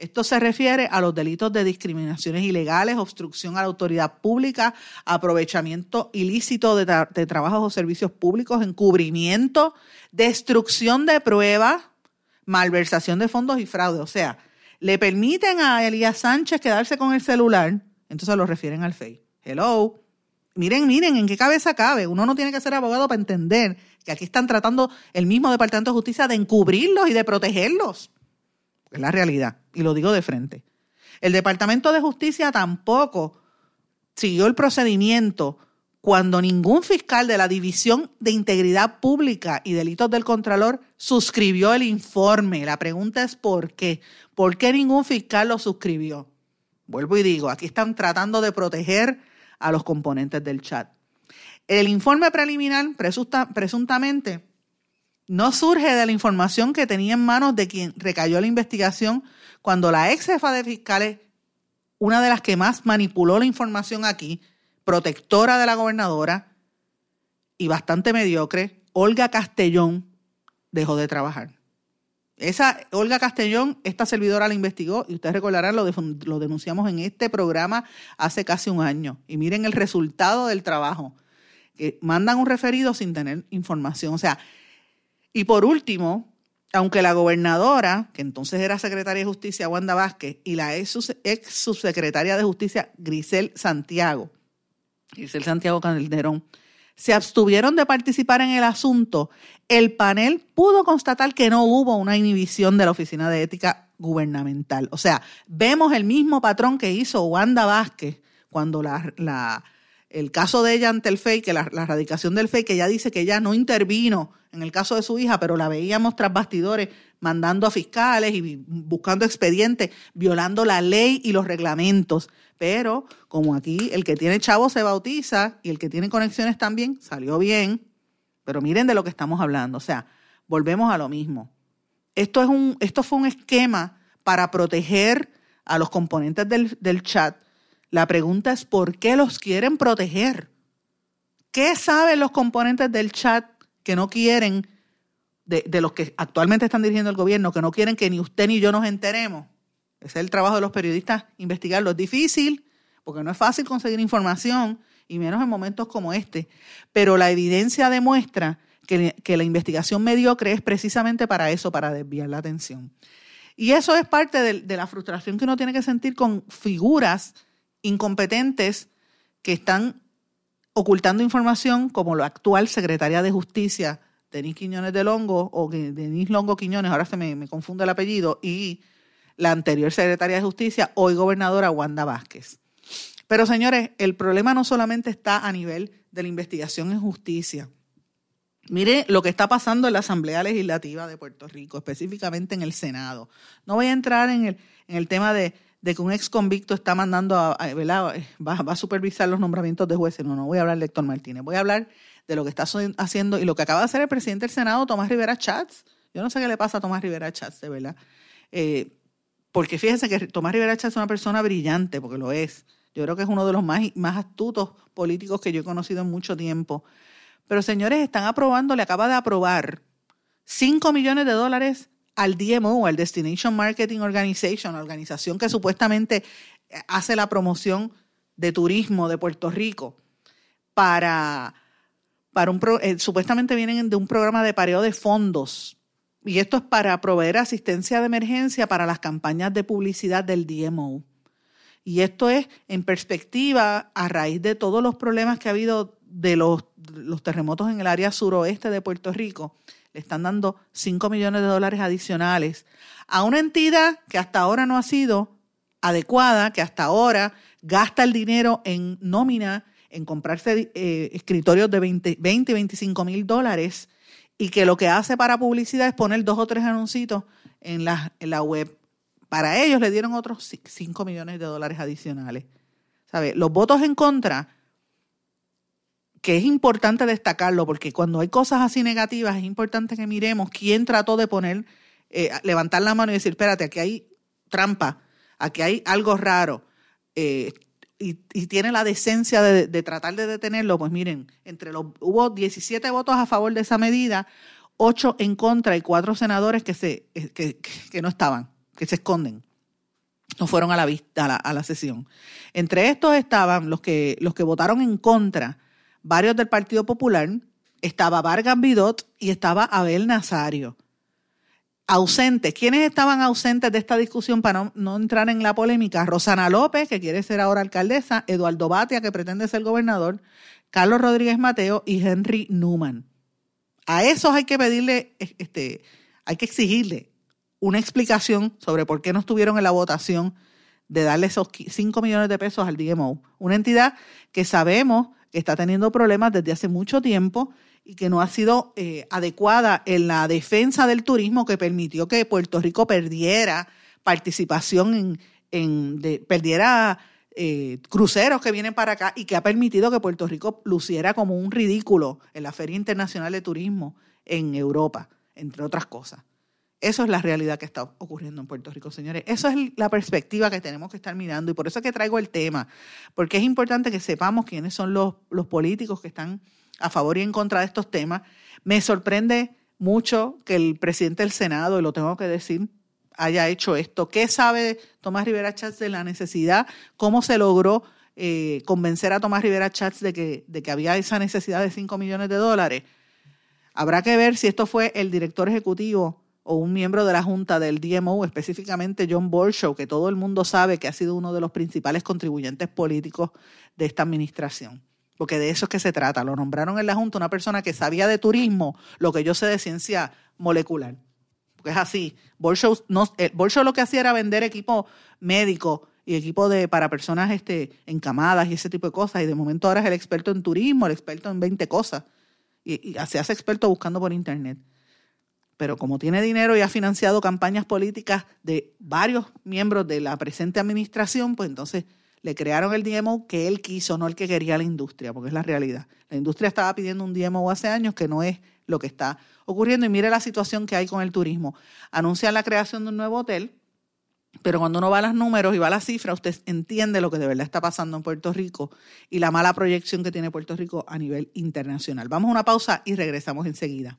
Esto se refiere a los delitos de discriminaciones ilegales, obstrucción a la autoridad pública, aprovechamiento ilícito de, trabajos o servicios públicos, encubrimiento, destrucción de pruebas, malversación de fondos y fraude. O sea, le permiten a Elías Sánchez quedarse con el celular, entonces lo refieren al FEI. Hello. Miren, miren, ¿en qué cabeza cabe? Uno no tiene que ser abogado para entender que aquí están tratando el mismo Departamento de Justicia de encubrirlos y de protegerlos. Es la realidad, y lo digo de frente. El Departamento de Justicia tampoco siguió el procedimiento cuando ningún fiscal de la División de Integridad Pública y Delitos del Contralor suscribió el informe. La pregunta es ¿por qué? ¿Por qué ningún fiscal lo suscribió? Vuelvo y digo, aquí están tratando de proteger a los componentes del chat. El informe preliminar, presuntamente, no surge de la información que tenía en manos de quien recayó la investigación cuando la ex jefa de fiscales, una de las que más manipuló la información aquí, protectora de la gobernadora y bastante mediocre, Olga Castellón, dejó de trabajar. Esa Olga Castellón, esta servidora la investigó y ustedes recordarán, lo, lo denunciamos en este programa hace casi un año. Y miren el resultado del trabajo, mandan un referido sin tener información. O sea, y por último, aunque la gobernadora, que entonces era secretaria de Justicia, Wanda Vázquez, y la ex, subsecretaria de Justicia, Grisel Santiago, Grisel Santiago Calderón, se abstuvieron de participar en el asunto, el panel pudo constatar que no hubo una inhibición de la Oficina de Ética Gubernamental. O sea, vemos el mismo patrón que hizo Wanda Vázquez cuando la, la el caso de ella ante el FEI, que la, radicación del FEI, que ella dice que ella no intervino en el caso de su hija, pero la veíamos tras bastidores mandando a fiscales y buscando expedientes, violando la ley y los reglamentos. Pero como aquí el que tiene chavo se bautiza y el que tiene conexiones también, salió bien. Pero miren de lo que estamos hablando. O sea, volvemos a lo mismo. Esto, es un, esto fue un esquema para proteger a los componentes del, del chat la pregunta es por qué los quieren proteger. ¿Qué saben los componentes del chat que no quieren, de, los que actualmente están dirigiendo el gobierno, que no quieren que ni usted ni yo nos enteremos? Ese es el trabajo de los periodistas, investigarlo. Es difícil, porque no es fácil conseguir información, y menos en momentos como este. Pero la evidencia demuestra que, la investigación mediocre es precisamente para eso, para desviar la atención. Y eso es parte de, la frustración que uno tiene que sentir con figuras incompetentes que están ocultando información, como la actual secretaria de Justicia, Denis Quiñones de Longo, o Denis Longo Quiñones, ahora se me confunde el apellido, y la anterior secretaria de Justicia, hoy gobernadora Wanda Vázquez. Pero señores, el problema no solamente está a nivel de la investigación en justicia. Mire lo que está pasando en la Asamblea Legislativa de Puerto Rico, específicamente en el Senado. No voy a entrar en el, en el tema de de que un ex convicto está mandando a, Va, a supervisar los nombramientos de jueces. No, no voy a hablar de Héctor Martínez, voy a hablar de lo que está haciendo y lo que acaba de hacer el presidente del Senado, Tomás Rivera Chats. Yo no sé qué le pasa a Tomás Rivera Chats, de verdad. Eh, porque fíjense que Tomás Rivera Chats es una persona brillante, porque lo es. Yo creo que es uno de los más, más astutos políticos que yo he conocido en mucho tiempo. Pero señores, están aprobando, le acaba de aprobar 5 millones de dólares al DMO, al Destination Marketing Organization, organización que supuestamente hace la promoción de turismo de Puerto Rico, para, para un eh, supuestamente vienen de un programa de pareo de fondos. Y esto es para proveer asistencia de emergencia para las campañas de publicidad del DMO. Y esto es en perspectiva a raíz de todos los problemas que ha habido de los, terremotos en el área suroeste de Puerto Rico le están dando 5 millones de dólares adicionales a una entidad que hasta ahora no ha sido adecuada, que hasta ahora gasta el dinero en nómina, en comprarse eh, escritorios de 20, 20 25 mil dólares y que lo que hace para publicidad es poner dos o tres anuncios en la, en la web. Para ellos le dieron otros 5 millones de dólares adicionales. ¿Sabe? Los votos en contra que es importante destacarlo, porque cuando hay cosas así negativas es importante que miremos quién trató de poner, eh, levantar la mano y decir, espérate, aquí hay trampa, aquí hay algo raro, eh, y, tiene la decencia de, tratar de detenerlo, pues miren, entre los hubo 17 votos a favor de esa medida, ocho en contra y cuatro senadores que, se, eh, que, no estaban, que se esconden. No fueron a la, vista, a la, sesión. Entre estos estaban los que, los que votaron en contra, varios del Partido Popular, estaba Vargas Vidot y estaba Abel Nazario. Ausentes. ¿Quiénes estaban ausentes de esta discusión para no, entrar en la polémica? Rosana López, que quiere ser ahora alcaldesa, Eduardo Batia, que pretende ser gobernador, Carlos Rodríguez Mateo y Henry Newman. A esos hay que pedirle, este, hay que exigirle una explicación sobre por qué no estuvieron en la votación de darle esos 5 millones de pesos al DMO. Una entidad que sabemos que está teniendo problemas desde hace mucho tiempo y que no ha sido eh, adecuada en la defensa del turismo que permitió que Puerto Rico perdiera participación en, perdiera eh, cruceros que vienen para acá y que ha permitido que Puerto Rico luciera como un ridículo en la Feria Internacional de Turismo en Europa, entre otras cosas. Eso es la realidad que está ocurriendo en Puerto Rico, señores. Eso es la perspectiva que tenemos que estar mirando y por eso es que traigo el tema, porque es importante que sepamos quiénes son los, los políticos que están a favor y en contra de estos temas. Me sorprende mucho que el presidente del Senado, y lo tengo que decir, haya hecho esto. ¿Qué sabe Tomás Rivera Chats de la necesidad? ¿Cómo se logró eh, convencer a Tomás Rivera Chats de que, de que había esa necesidad de 5 millones de dólares? Habrá que ver si esto fue el director ejecutivo o un miembro de la Junta del DMO, específicamente John Borshow, que todo el mundo sabe que ha sido uno de los principales contribuyentes políticos de esta administración. Porque de eso es que se trata. Lo nombraron en la Junta una persona que sabía de turismo lo que yo sé de ciencia molecular porque es así. Bolshow, no, lo que hacía era vender equipo médico y equipo de, para personas este, encamadas y ese tipo de cosas. Y de momento ahora es el experto en turismo, el experto en 20 cosas. Y, se hace experto buscando por internet. Pero como tiene dinero y ha financiado campañas políticas de varios miembros de la presente administración, pues entonces le crearon el DMO que él quiso, no el que quería la industria, porque es la realidad. La industria estaba pidiendo un DMO hace años que no es lo que está ocurriendo. Y mire la situación que hay con el turismo. Anuncian la creación de un nuevo hotel, pero cuando uno va a los números y va a las cifras, usted entiende lo que de verdad está pasando en Puerto Rico y la mala proyección que tiene Puerto Rico a nivel internacional. Vamos a una pausa y regresamos enseguida.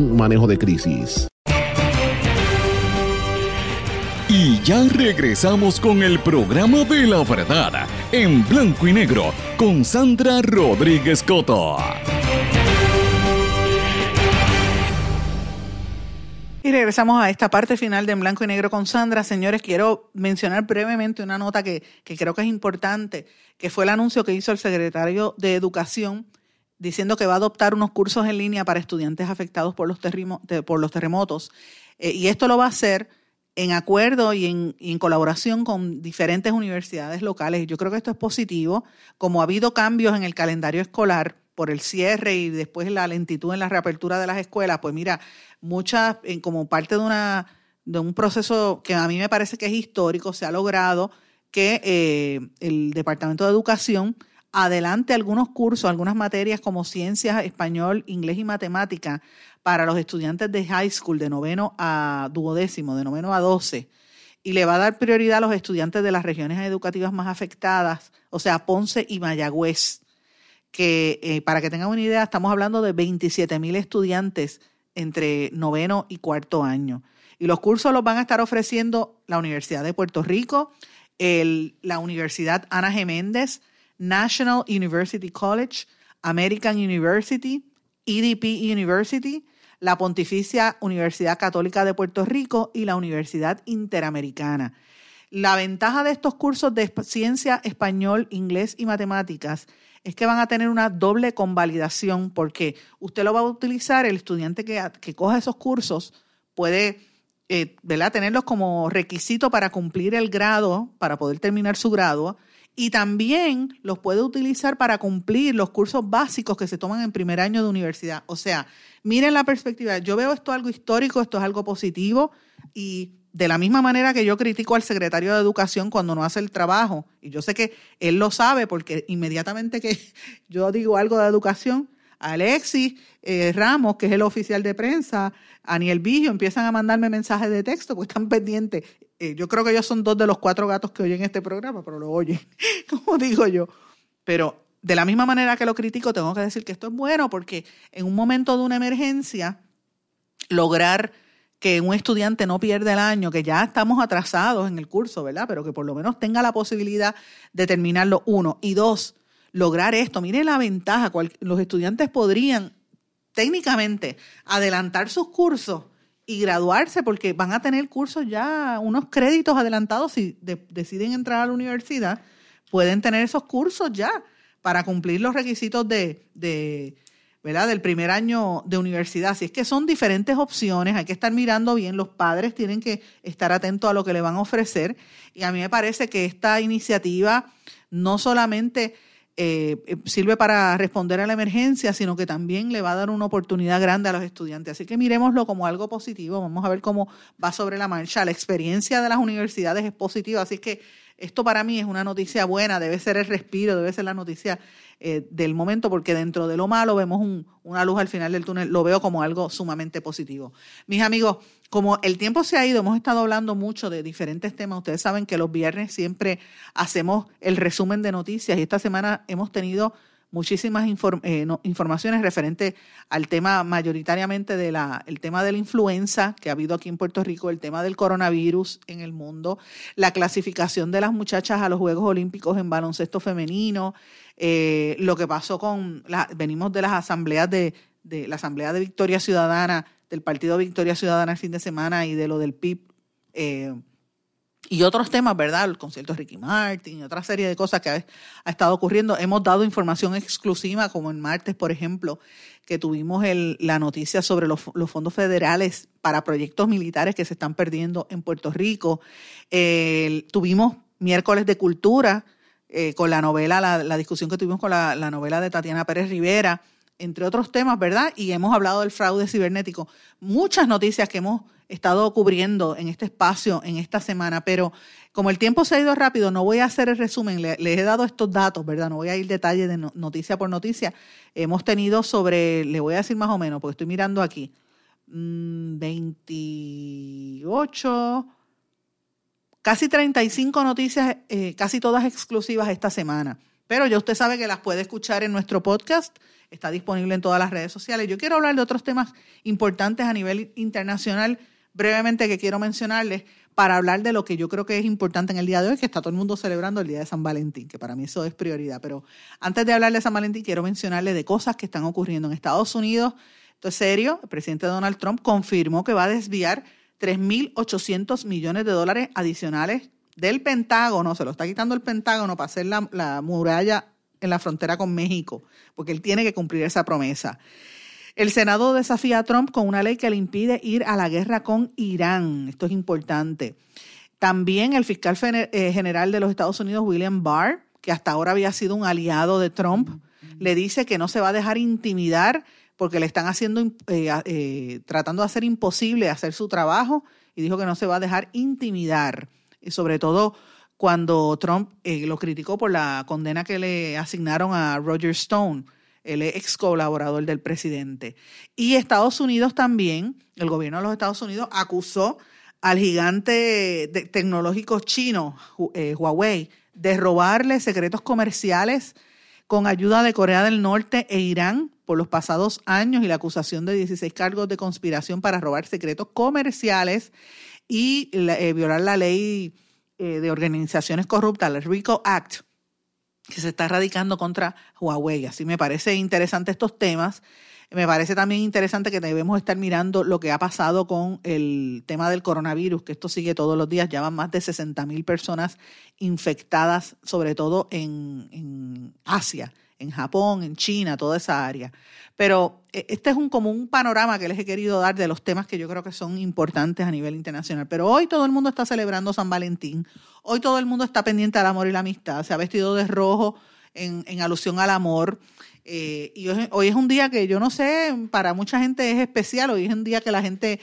manejo de crisis. Y ya regresamos con el programa de la verdad en blanco y negro con Sandra Rodríguez Coto. Y regresamos a esta parte final de En Blanco y Negro con Sandra. Señores, quiero mencionar brevemente una nota que, que creo que es importante, que fue el anuncio que hizo el secretario de Educación diciendo que va a adoptar unos cursos en línea para estudiantes afectados por los, por los terremotos. Eh, y esto lo va a hacer en acuerdo y en, colaboración con diferentes universidades locales. Yo creo que esto es positivo. Como ha habido cambios en el calendario escolar por el cierre y después la lentitud en la reapertura de las escuelas, pues mira, muchas, como parte de, una, de un proceso que a mí me parece que es histórico, se ha logrado que eh, el Departamento de Educación adelante algunos cursos, algunas materias como ciencias, español, inglés y matemática para los estudiantes de high school de noveno a duodécimo, de noveno a doce, y le va a dar prioridad a los estudiantes de las regiones educativas más afectadas, o sea, Ponce y Mayagüez, que eh, para que tengan una idea, estamos hablando de 27 mil estudiantes entre noveno y cuarto año. Y los cursos los van a estar ofreciendo la Universidad de Puerto Rico, la Universidad Ana Geméndez, National University College, American University, EDP University, la Pontificia Universidad Católica de Puerto Rico y la Universidad Interamericana. La ventaja de estos cursos de ciencia, español, inglés y matemáticas es que van a tener una doble convalidación porque usted lo va a utilizar, el estudiante que, que coja esos cursos puede eh, tenerlos como requisito para cumplir el grado, para poder terminar su grado, y también los puede utilizar para cumplir los cursos básicos que se toman en primer año de universidad. O sea, miren la perspectiva. Yo veo esto algo histórico, esto es algo positivo y de la misma manera que yo critico al secretario de Educación cuando no hace el trabajo, y yo sé que él lo sabe porque inmediatamente que yo digo algo de educación, Alexis eh, Ramos, que es el oficial de prensa, Aniel Vigio, empiezan a mandarme mensajes de texto porque están pendientes. Eh, yo creo que ellos son dos de los cuatro gatos que oyen este programa, pero lo oyen, como digo yo. Pero de la misma manera que lo critico, tengo que decir que esto es bueno porque en un momento de una emergencia, lograr que un estudiante no pierda el año, que ya estamos atrasados en el curso, ¿verdad? Pero que por lo menos tenga la posibilidad de terminarlo, uno. Y dos, lograr esto. Mire la ventaja, los estudiantes podrían técnicamente adelantar sus cursos y graduarse porque van a tener cursos ya, unos créditos adelantados si deciden entrar a la universidad, pueden tener esos cursos ya para cumplir los requisitos de, de, ¿verdad? del primer año de universidad. Así es que son diferentes opciones, hay que estar mirando bien, los padres tienen que estar atentos a lo que le van a ofrecer y a mí me parece que esta iniciativa no solamente eh, eh, sirve para responder a la emergencia, sino que también le va a dar una oportunidad grande a los estudiantes. Así que miremoslo como algo positivo. Vamos a ver cómo va sobre la marcha. La experiencia de las universidades es positiva, así que esto para mí es una noticia buena, debe ser el respiro, debe ser la noticia eh, del momento, porque dentro de lo malo vemos una luz al final del túnel, lo veo como algo sumamente positivo. Mis amigos, como el tiempo se ha ido, hemos estado hablando mucho de diferentes temas. Ustedes saben que los viernes siempre hacemos el resumen de noticias y esta semana hemos tenido muchísimas eh, informaciones referentes al tema mayoritariamente de la, el tema de la influenza que ha habido aquí en Puerto Rico, el tema del coronavirus en el mundo, la clasificación de las muchachas a los Juegos Olímpicos en baloncesto femenino, eh, lo que pasó con, venimos de las asambleas de la Asamblea de Victoria Ciudadana, del Partido Victoria Ciudadana el fin de semana y de lo del PIB. Eh, y otros temas, ¿verdad? El concierto de Ricky Martin y otra serie de cosas que ha, estado ocurriendo. Hemos dado información exclusiva, como el martes, por ejemplo, que tuvimos la noticia sobre los, los, fondos federales para proyectos militares que se están perdiendo en Puerto Rico. tuvimos miércoles de cultura, eh, con la novela, la, discusión que tuvimos con la, novela de Tatiana Pérez Rivera, entre otros temas, ¿verdad? Y hemos hablado del fraude cibernético. Muchas noticias que hemos estado cubriendo en este espacio en esta semana, pero como el tiempo se ha ido rápido, no voy a hacer el resumen, les he dado estos datos, ¿verdad? No voy a ir detalle de noticia por noticia. Hemos tenido sobre, le voy a decir más o menos, porque estoy mirando aquí, 28, mm, casi 35 noticias, eh, casi todas exclusivas esta semana. Pero ya usted sabe que las puede escuchar en nuestro podcast, está disponible en todas las redes sociales. Yo quiero hablar de otros temas importantes a nivel internacional, brevemente que quiero mencionarles, para hablar de lo que yo creo que es importante en el día de hoy, que está todo el mundo celebrando el Día de San Valentín, que para mí eso es prioridad. Pero antes de hablar de San Valentín, quiero mencionarle de cosas que están ocurriendo en Estados Unidos. Esto es serio, el presidente Donald Trump confirmó que va a desviar 3.800 millones de dólares adicionales del Pentágono, se lo está quitando el Pentágono para hacer la, muralla en la frontera con México, porque él tiene que cumplir esa promesa. El Senado desafía a Trump con una ley que le impide ir a la guerra con Irán. Esto es importante. También el fiscal eh, general de los Estados Unidos, William Barr, que hasta ahora había sido un aliado de Trump, le dice que no se va a dejar intimidar porque le están haciendo, eh, eh, tratando de hacer imposible hacer su trabajo y dijo que no se va a dejar intimidar sobre todo cuando Trump eh, lo criticó por la condena que le asignaron a Roger Stone, el ex colaborador del presidente. Y Estados Unidos también, el gobierno de los Estados Unidos acusó al gigante tecnológico chino, eh, Huawei, de robarle secretos comerciales con ayuda de Corea del Norte e Irán por los pasados años y la acusación de 16 cargos de conspiración para robar secretos comerciales y eh, violar la ley eh, de organizaciones corruptas, el RICO Act, que se está radicando contra Huawei. Así me parece interesante estos temas. Me parece también interesante que debemos estar mirando lo que ha pasado con el tema del coronavirus, que esto sigue todos los días. Ya van más de 60 mil personas infectadas, sobre todo en, en Asia en Japón, en China, toda esa área. Pero eh, este es un, como un panorama que les he querido dar de los temas que yo creo que son importantes a nivel internacional. Pero hoy todo el mundo está celebrando San Valentín. Hoy todo el mundo está pendiente al amor y la amistad. Se ha vestido de rojo en, alusión al amor. Eh, y hoy, es un día que yo no sé, para mucha gente es especial. Hoy es un día que la gente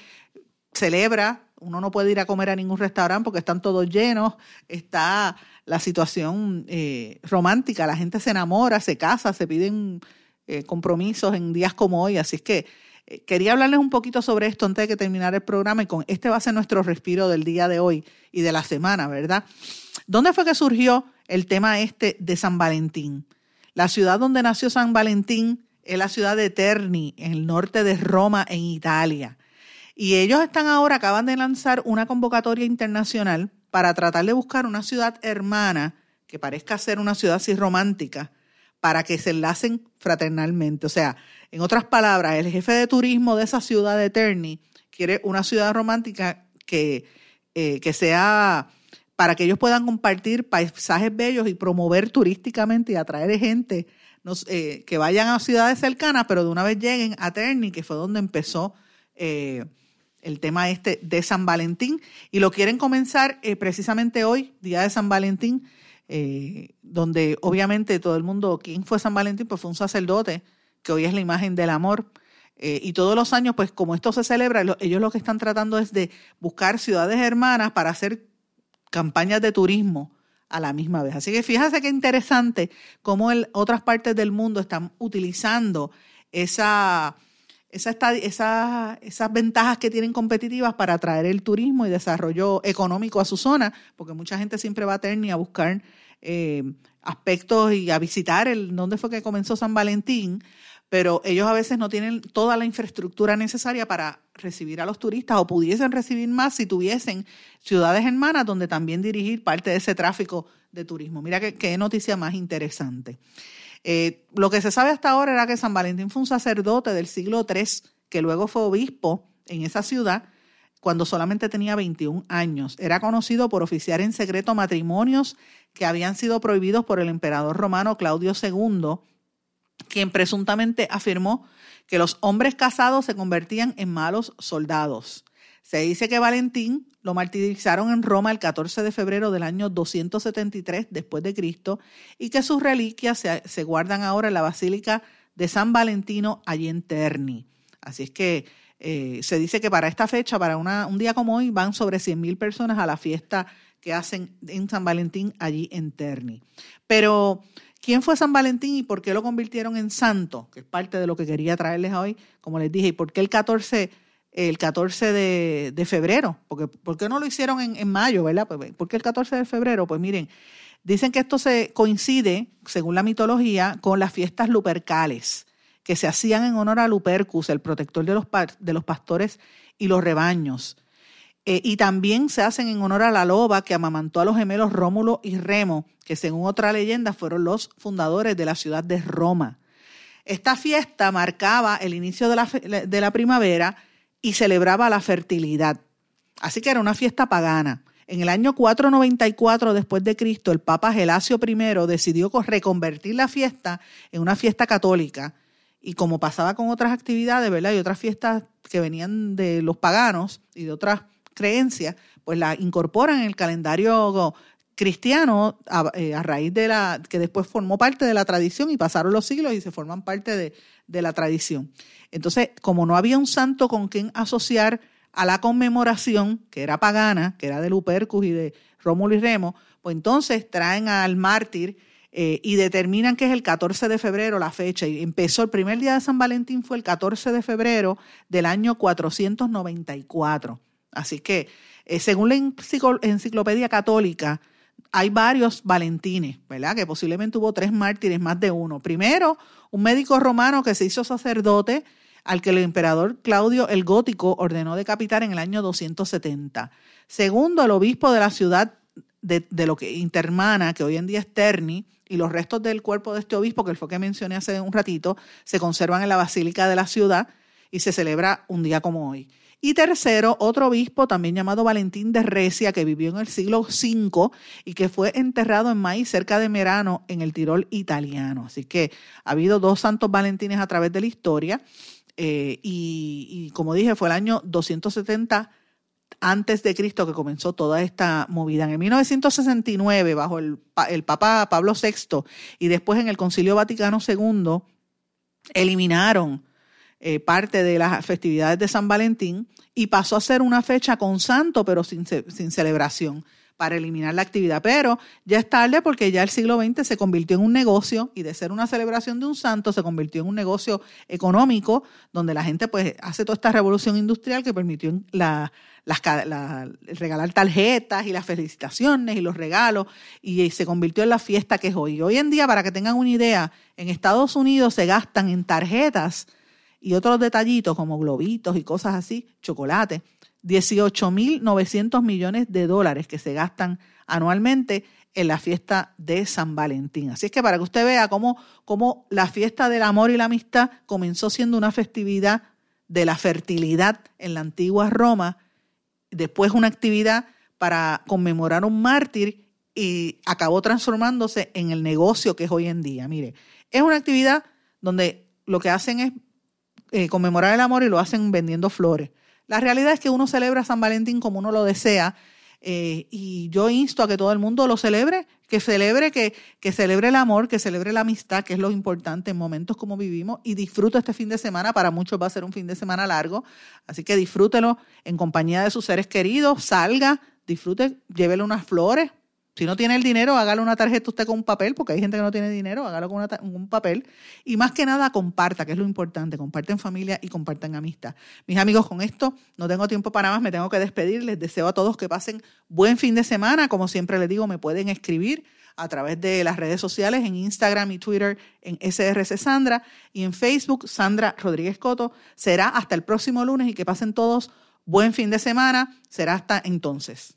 celebra. Uno no puede ir a comer a ningún restaurante porque están todos llenos. Está la situación eh, romántica, la gente se enamora, se casa, se piden eh, compromisos en días como hoy, así es que eh, quería hablarles un poquito sobre esto antes de que terminar el programa y con este va a ser nuestro respiro del día de hoy y de la semana, ¿verdad? ¿Dónde fue que surgió el tema este de San Valentín? La ciudad donde nació San Valentín es la ciudad de Terni, en el norte de Roma, en Italia. Y ellos están ahora, acaban de lanzar una convocatoria internacional para tratar de buscar una ciudad hermana que parezca ser una ciudad así romántica para que se enlacen fraternalmente. O sea, en otras palabras, el jefe de turismo de esa ciudad de Terni quiere una ciudad romántica que, eh, que sea para que ellos puedan compartir paisajes bellos y promover turísticamente y atraer gente eh, que vayan a ciudades cercanas, pero de una vez lleguen a Terni, que fue donde empezó eh, el tema este de San Valentín y lo quieren comenzar eh, precisamente hoy, día de San Valentín, eh, donde obviamente todo el mundo, ¿quién fue San Valentín? Pues fue un sacerdote, que hoy es la imagen del amor. Eh, y todos los años, pues como esto se celebra, ellos lo que están tratando es de buscar ciudades hermanas para hacer campañas de turismo a la misma vez. Así que fíjate qué interesante cómo otras partes del mundo están utilizando esa esa, esas ventajas que tienen competitivas para atraer el turismo y desarrollo económico a su zona, porque mucha gente siempre va a Terni a buscar eh, aspectos y a visitar el dónde fue que comenzó San Valentín, pero ellos a veces no tienen toda la infraestructura necesaria para recibir a los turistas o pudiesen recibir más si tuviesen ciudades hermanas donde también dirigir parte de ese tráfico de turismo. Mira qué noticia más interesante. Eh, lo que se sabe hasta ahora era que San Valentín fue un sacerdote del siglo III, que luego fue obispo en esa ciudad cuando solamente tenía 21 años. Era conocido por oficiar en secreto matrimonios que habían sido prohibidos por el emperador romano Claudio II, quien presuntamente afirmó que los hombres casados se convertían en malos soldados. Se dice que Valentín lo martirizaron en Roma el 14 de febrero del año 273 después de Cristo y que sus reliquias se, guardan ahora en la Basílica de San Valentino allí en Terni. Así es que eh, se dice que para esta fecha, para un día como hoy, van sobre 100.000 personas a la fiesta que hacen en San Valentín allí en Terni. Pero, ¿quién fue San Valentín y por qué lo convirtieron en santo? Que es parte de lo que quería traerles hoy, como les dije, y por qué el 14 el 14 de, febrero, porque ¿por qué no lo hicieron en, mayo, verdad? Pues, ¿Por qué el 14 de febrero? Pues miren, dicen que esto se coincide, según la mitología, con las fiestas lupercales, que se hacían en honor a Lupercus, el protector de los, de los pastores y los rebaños. Eh, y también se hacen en honor a la loba que amamantó a los gemelos Rómulo y Remo, que según otra leyenda fueron los fundadores de la ciudad de Roma. Esta fiesta marcaba el inicio de la, de la primavera y celebraba la fertilidad. Así que era una fiesta pagana. En el año 494 después de Cristo, el Papa Gelasio I decidió reconvertir la fiesta en una fiesta católica. Y como pasaba con otras actividades, ¿verdad? Y otras fiestas que venían de los paganos y de otras creencias, pues la incorporan en el calendario cristiano a, eh, raíz de la que después formó parte de la tradición y pasaron los siglos y se forman parte de, de la tradición. Entonces, como no había un santo con quien asociar a la conmemoración, que era pagana, que era de Lupercus y de Rómulo y Remo, pues entonces traen al mártir eh, y determinan que es el 14 de febrero la fecha. Y empezó el primer día de San Valentín, fue el 14 de febrero del año 494. Así que, eh, según la enciclopedia católica, hay varios Valentines, ¿verdad? Que posiblemente hubo tres mártires, más de uno. Primero, un médico romano que se hizo sacerdote al que el emperador Claudio el Gótico ordenó decapitar en el año 270. Segundo, el obispo de la ciudad de, lo que intermana, que hoy en día es Terni, y los restos del cuerpo de este obispo, que fue que mencioné hace un ratito, se conservan en la basílica de la ciudad y se celebra un día como hoy. Y tercero, otro obispo también llamado Valentín de Recia, que vivió en el siglo V y que fue enterrado en Maíz, cerca de Merano, en el Tirol italiano. Así que ha habido dos santos Valentines a través de la historia. Eh, y, como dije, fue el año 270 antes de Cristo que comenzó toda esta movida. En 1969, bajo el, el Papa Pablo VI y después en el Concilio Vaticano II, eliminaron eh, parte de las festividades de San Valentín y pasó a ser una fecha con santo, pero sin, sin celebración para eliminar la actividad. Pero ya es tarde porque ya el siglo XX se convirtió en un negocio y de ser una celebración de un santo se convirtió en un negocio económico donde la gente pues hace toda esta revolución industrial que permitió la, las, regalar tarjetas y las felicitaciones y los regalos y se convirtió en la fiesta que es hoy. Hoy en día, para que tengan una idea, en Estados Unidos se gastan en tarjetas y otros detallitos como globitos y cosas así, chocolate, 18.900 millones de dólares que se gastan anualmente en la fiesta de San Valentín. Así es que para que usted vea cómo, cómo la fiesta del amor y la amistad comenzó siendo una festividad de la fertilidad en la antigua Roma, después una actividad para conmemorar un mártir y acabó transformándose en el negocio que es hoy en día. Mire, es una actividad donde lo que hacen es eh, conmemorar el amor y lo hacen vendiendo flores. La realidad es que uno celebra San Valentín como uno lo desea eh, y yo insto a que todo el mundo lo celebre, que celebre, que, que celebre el amor, que celebre la amistad, que es lo importante en momentos como vivimos y disfrute este fin de semana. Para muchos va a ser un fin de semana largo, así que disfrútelo en compañía de sus seres queridos, salga, disfrute, llévele unas flores, si no tiene el dinero, hágale una tarjeta usted con un papel, porque hay gente que no tiene dinero, hágalo con, un papel. Y más que nada, comparta, que es lo importante. Comparten en familia y compartan amistad. Mis amigos, con esto no tengo tiempo para más, me tengo que despedir. Les deseo a todos que pasen buen fin de semana. Como siempre les digo, me pueden escribir a través de las redes sociales, en Instagram y Twitter, en SRC Sandra, y en Facebook, Sandra Rodríguez Coto. Será hasta el próximo lunes y que pasen todos buen fin de semana. Será hasta entonces.